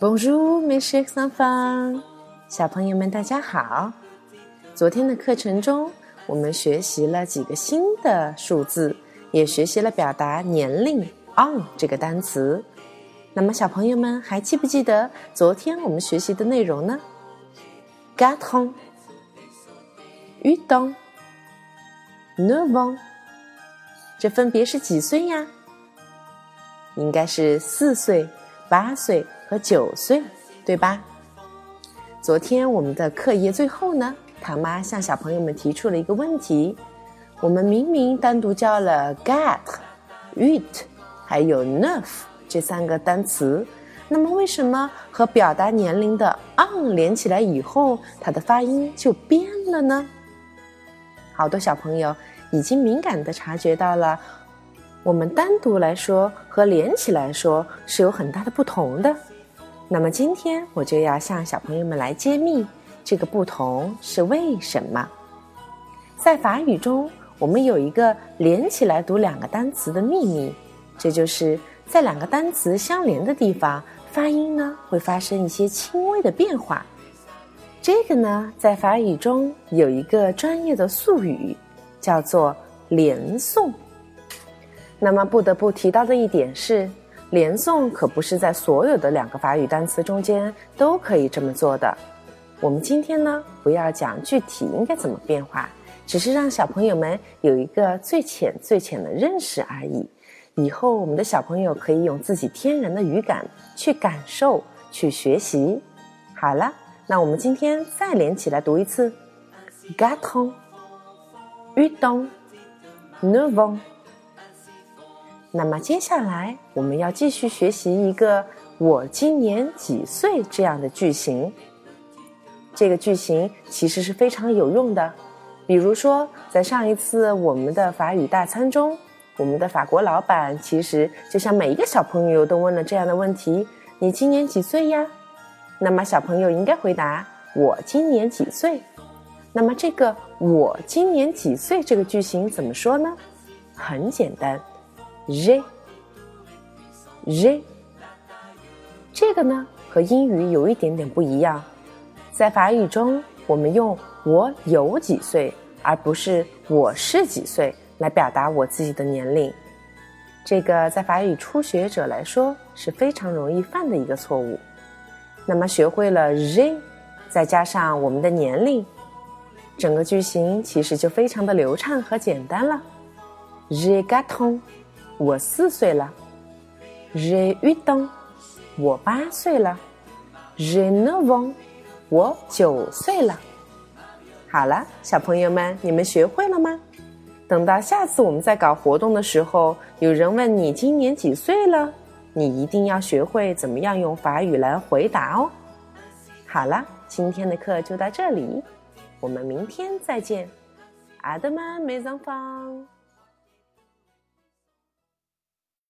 Bonjour, mes chers enfants，小朋友们，大家好。昨天的课程中，我们学习了几个新的数字，也学习了表达年龄 on 这个单词。那么，小朋友们还记不记得昨天我们学习的内容呢？Quatre ans, huit ans, neuf ans，这分别是几岁呀？应该是四岁、八岁和九岁，对吧？昨天我们的课业最后呢，唐妈向小朋友们提出了一个问题：我们明明单独教了 get、eat 还有 neuf 这三个单词，那么为什么和表达年龄的 on 连起来以后，它的发音就变了呢？好多小朋友已经敏感的察觉到了。我们单独来说和连起来说是有很大的不同的。那么今天我就要向小朋友们来揭秘这个不同是为什么。在法语中，我们有一个连起来读两个单词的秘密，这就是在两个单词相连的地方，发音呢会发生一些轻微的变化。这个呢，在法语中有一个专业的术语，叫做连诵。那么不得不提到的一点是，连诵可不是在所有的两个法语单词中间都可以这么做的。我们今天呢，不要讲具体应该怎么变化，只是让小朋友们有一个最浅最浅的认识而已。以后我们的小朋友可以用自己天然的语感去感受、去学习。好了，那我们今天再连起来读一次：Gaton, Udon, Novon。那么接下来我们要继续学习一个“我今年几岁”这样的句型。这个句型其实是非常有用的。比如说，在上一次我们的法语大餐中，我们的法国老板其实就像每一个小朋友都问了这样的问题：“你今年几岁呀？”那么小朋友应该回答：“我今年几岁？”那么这个“我今年几岁”这个句型怎么说呢？很简单。j，j，这个呢和英语有一点点不一样，在法语中我们用我有几岁，而不是我是几岁来表达我自己的年龄。这个在法语初学者来说是非常容易犯的一个错误。那么学会了 j，再加上我们的年龄，整个句型其实就非常的流畅和简单了。j g a t o n 我四岁了，j'ai huit ans。我八岁了，j'ai neuf ans。我九岁了。好了，小朋友们，你们学会了吗？等到下次我们在搞活动的时候，有人问你今年几岁了，你一定要学会怎么样用法语来回答哦。好了，今天的课就到这里，我们明天再见。阿德曼梅桑芳。